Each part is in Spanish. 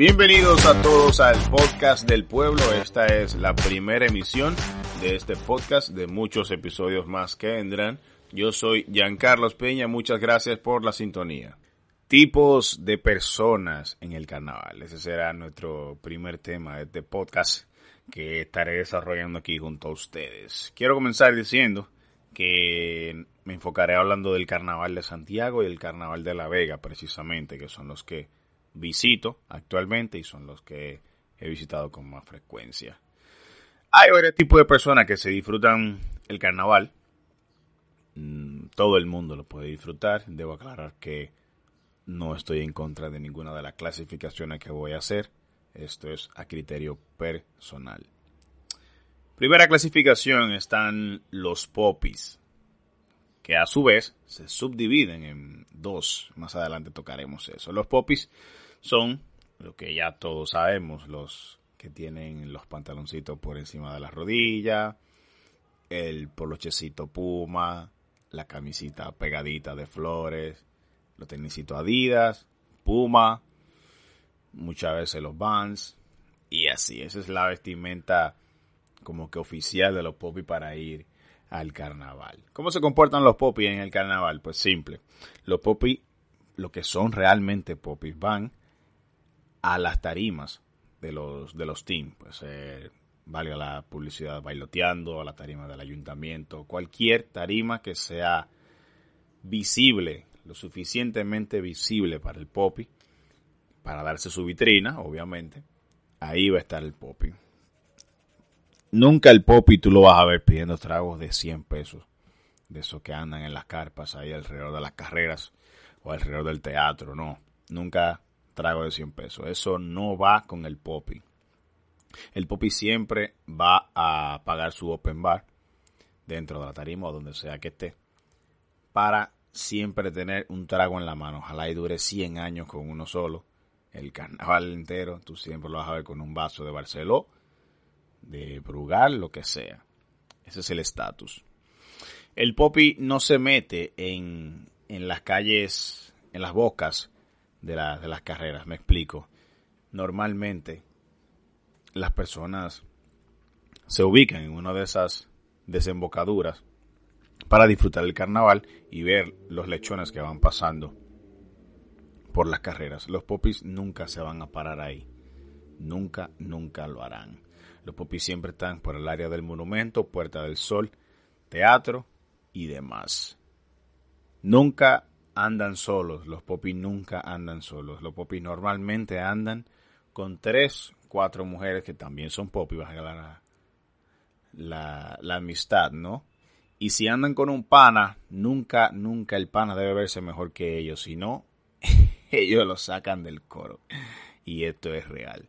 Bienvenidos a todos al podcast del pueblo. Esta es la primera emisión de este podcast de muchos episodios más que vendrán. Yo soy Giancarlos Peña, muchas gracias por la sintonía. Tipos de personas en el carnaval. Ese será nuestro primer tema de este podcast que estaré desarrollando aquí junto a ustedes. Quiero comenzar diciendo que me enfocaré hablando del carnaval de Santiago y el carnaval de La Vega precisamente, que son los que visito actualmente y son los que he visitado con más frecuencia. Hay varios tipos de personas que se disfrutan el carnaval. Mm, todo el mundo lo puede disfrutar. Debo aclarar que no estoy en contra de ninguna de las clasificaciones que voy a hacer. Esto es a criterio personal. Primera clasificación están los popis, que a su vez se subdividen en dos. Más adelante tocaremos eso. Los popis son lo que ya todos sabemos, los que tienen los pantaloncitos por encima de la rodilla, el polochecito puma, la camisita pegadita de flores, los tenisitos adidas, puma, muchas veces los Vans y así. Esa es la vestimenta como que oficial de los popis para ir al carnaval. ¿Cómo se comportan los popis en el carnaval? Pues simple. Los popis, lo que son realmente popis, van a las tarimas de los, de los teams. Pues eh, valga la publicidad bailoteando, a la tarima del ayuntamiento, cualquier tarima que sea visible, lo suficientemente visible para el popi, para darse su vitrina, obviamente, ahí va a estar el popi. Nunca el popi tú lo vas a ver pidiendo tragos de 100 pesos, de esos que andan en las carpas ahí alrededor de las carreras o alrededor del teatro, no. Nunca trago de 100 pesos. Eso no va con el popi. El popi siempre va a pagar su open bar dentro de la tarima o donde sea que esté para siempre tener un trago en la mano. Ojalá y dure 100 años con uno solo. El carnaval entero, tú siempre lo vas a ver con un vaso de Barceló, de Brugal, lo que sea. Ese es el estatus. El popi no se mete en, en las calles, en las bocas de, de las carreras. Me explico. Normalmente las personas se ubican en una de esas desembocaduras para disfrutar el carnaval y ver los lechones que van pasando por las carreras. Los popis nunca se van a parar ahí. Nunca, nunca lo harán. Los popis siempre están por el área del monumento, Puerta del Sol, teatro y demás. Nunca andan solos, los popis nunca andan solos. Los popis normalmente andan con tres, cuatro mujeres que también son popis, baja la, la, la amistad, ¿no? Y si andan con un pana, nunca, nunca el pana debe verse mejor que ellos, si no, ellos lo sacan del coro. Y esto es real.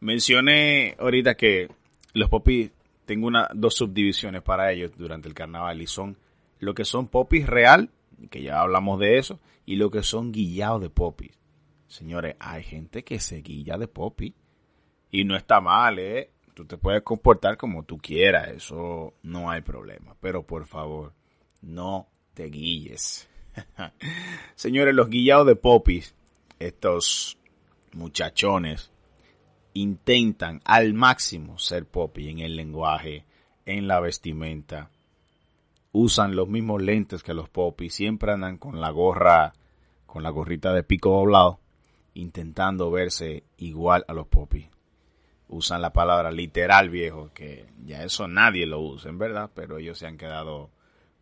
Mencioné ahorita que los popis, tengo una, dos subdivisiones para ellos durante el carnaval y son lo que son popis real que ya hablamos de eso, y lo que son guillados de popis. Señores, hay gente que se guilla de popis y no está mal, ¿eh? Tú te puedes comportar como tú quieras, eso no hay problema. Pero por favor, no te guilles. Señores, los guillados de popis, estos muchachones, intentan al máximo ser popis en el lenguaje, en la vestimenta, usan los mismos lentes que los popis, siempre andan con la gorra, con la gorrita de pico doblado, intentando verse igual a los popis. Usan la palabra literal, viejo, que ya eso nadie lo usa, en verdad, pero ellos se han quedado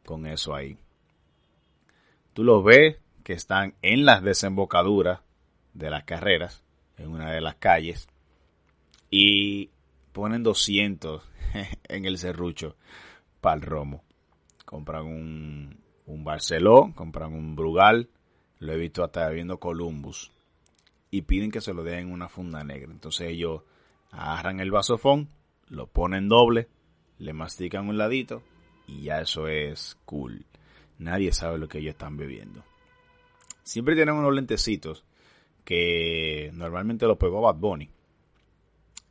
con eso ahí. Tú los ves que están en las desembocaduras de las carreras, en una de las calles, y ponen 200 en el serrucho para el romo compran un, un Barceló, compran un Brugal, lo he visto hasta viendo Columbus, y piden que se lo den en una funda negra. Entonces ellos agarran el vasofón, lo ponen doble, le mastican un ladito, y ya eso es cool. Nadie sabe lo que ellos están bebiendo. Siempre tienen unos lentecitos que normalmente los pegó Bad Bunny.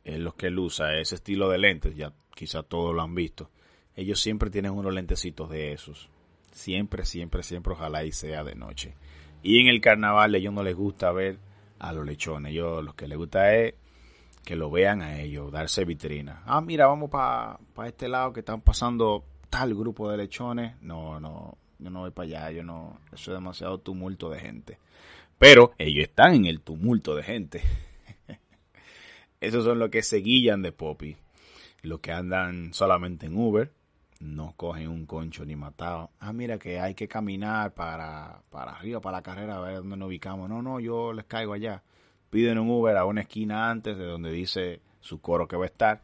Es los que él usa, ese estilo de lentes, ya quizá todos lo han visto ellos siempre tienen unos lentecitos de esos. Siempre, siempre, siempre, ojalá y sea de noche. Y en el carnaval a ellos no les gusta ver a los lechones. Yo lo que les gusta es que lo vean a ellos, darse vitrina. Ah, mira, vamos para este lado que están pasando tal grupo de lechones. No, no, yo no voy para allá, yo no, eso es demasiado tumulto de gente. Pero ellos están en el tumulto de gente. Esos son los que se guillan de Poppy. Los que andan solamente en Uber, no cogen un concho ni matado. Ah, mira que hay que caminar para, para arriba, para la carrera, a ver dónde nos ubicamos. No, no, yo les caigo allá. Piden un Uber a una esquina antes de donde dice su coro que va a estar.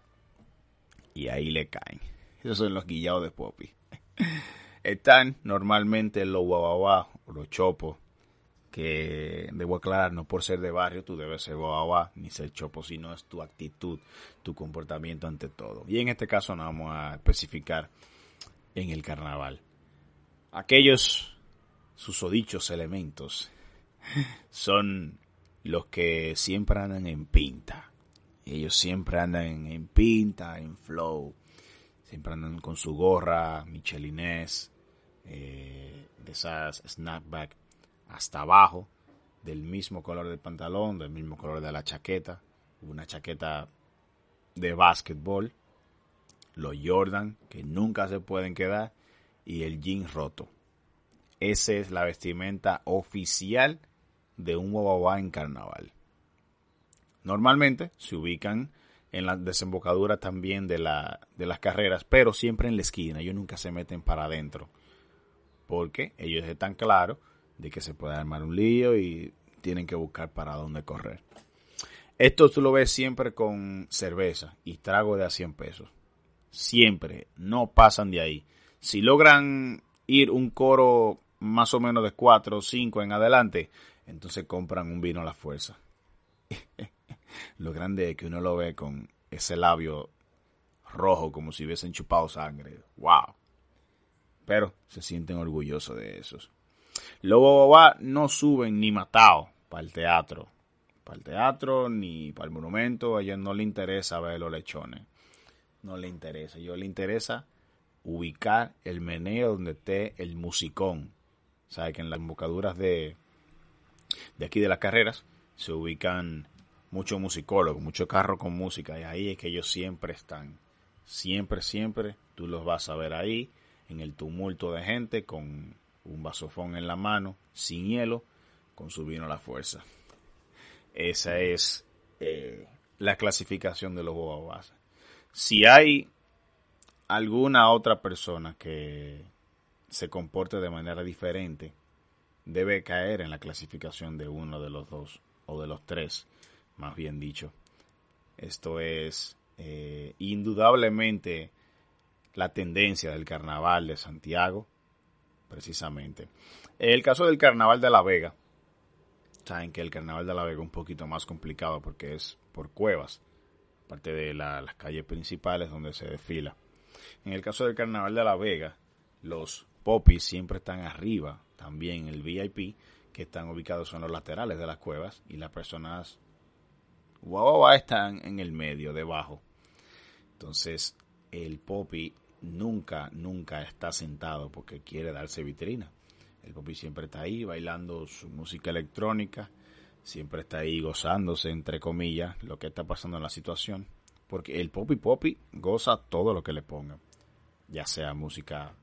Y ahí le caen. Esos son los guillados de Poppy. Están normalmente los guaguaguá o los chopos. Debo aclarar, no por ser de barrio tú debes ser guaguaguá ni ser chopo, sino es tu actitud, tu comportamiento ante todo. Y en este caso nos vamos a especificar en el carnaval. Aquellos susodichos elementos son los que siempre andan en pinta. Ellos siempre andan en pinta, en flow. Siempre andan con su gorra, michelinés, eh, de esas snapback hasta abajo, del mismo color del pantalón, del mismo color de la chaqueta. Una chaqueta de básquetbol. Los Jordan, que nunca se pueden quedar. Y el jean roto. Esa es la vestimenta oficial de un guaguaguá en carnaval. Normalmente se ubican en las desembocaduras también de, la, de las carreras, pero siempre en la esquina. Ellos nunca se meten para adentro. Porque ellos están claros de que se puede armar un lío y tienen que buscar para dónde correr. Esto tú lo ves siempre con cerveza y trago de a 100 pesos. Siempre, no pasan de ahí. Si logran ir un coro más o menos de 4 o 5 en adelante, entonces compran un vino a la fuerza. lo grande es que uno lo ve con ese labio rojo como si hubiesen chupado sangre. ¡Wow! Pero se sienten orgullosos de esos. Los bobabá no suben ni matado para el teatro. Para el teatro ni para el monumento. A ellos no le interesa ver los lechones. No le interesa. A ellos le interesa ubicar el meneo donde esté el musicón. Sabe que en las embocaduras de, de aquí de las carreras se ubican muchos musicólogos, muchos carros con música y ahí es que ellos siempre están. Siempre, siempre tú los vas a ver ahí en el tumulto de gente con un vasofón en la mano, sin hielo, con su vino a la fuerza. Esa es eh, la clasificación de los bobabas. Si hay alguna otra persona que se comporte de manera diferente, debe caer en la clasificación de uno de los dos, o de los tres, más bien dicho. Esto es eh, indudablemente la tendencia del carnaval de Santiago, precisamente. El caso del carnaval de La Vega, saben que el carnaval de La Vega es un poquito más complicado porque es por cuevas, parte de las calles principales donde se desfila. En el caso del carnaval de La Vega, los popis siempre están arriba también el VIP, que están ubicados en los laterales de las cuevas y las personas guau, están en el medio, debajo. Entonces, el popi nunca, nunca está sentado porque quiere darse vitrina. El popi siempre está ahí bailando su música electrónica, siempre está ahí gozándose, entre comillas, lo que está pasando en la situación. Porque el popi popi goza todo lo que le pongan, ya sea música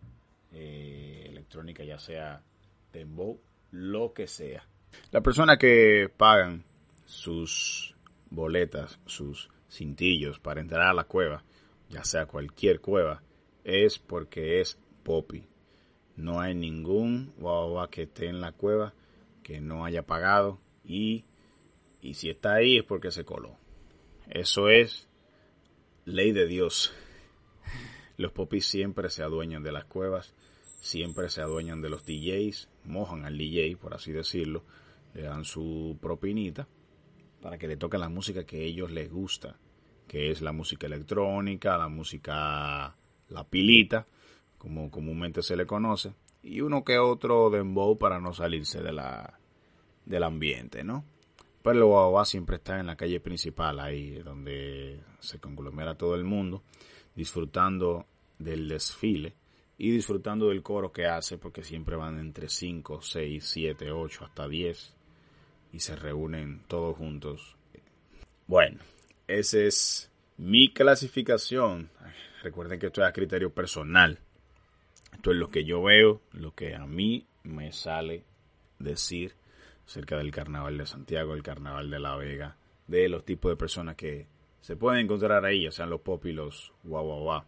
eh, electrónica, ya sea lo que sea. La persona que pagan sus boletas, sus cintillos para entrar a la cueva, ya sea cualquier cueva, es porque es Poppy. No hay ningún guagua que esté en la cueva que no haya pagado y, y si está ahí es porque se coló. Eso es ley de Dios. Los popis siempre se adueñan de las cuevas siempre se adueñan de los DJs, mojan al DJ, por así decirlo, le dan su propinita para que le toquen la música que a ellos les gusta, que es la música electrónica, la música, la pilita, como comúnmente se le conoce, y uno que otro dembow para no salirse de la, del ambiente, ¿no? Pero el guagua siempre está en la calle principal, ahí donde se conglomera todo el mundo, disfrutando del desfile y disfrutando del coro que hace, porque siempre van entre 5, 6, 7, 8, hasta 10. y se reúnen todos juntos. Bueno, esa es mi clasificación. Recuerden que esto es a criterio personal. Esto es lo que yo veo, lo que a mí me sale decir acerca del carnaval de Santiago, el carnaval de La Vega, de los tipos de personas que se pueden encontrar ahí, ya sean los pop y los guau guau guau.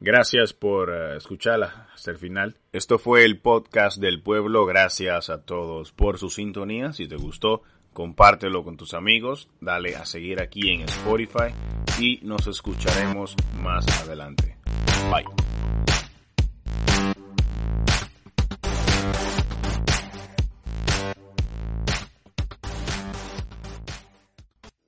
Gracias por uh, escucharla hasta el final. Esto fue el podcast del pueblo. Gracias a todos por su sintonía. Si te gustó, compártelo con tus amigos. Dale a seguir aquí en Spotify y nos escucharemos más adelante. Bye.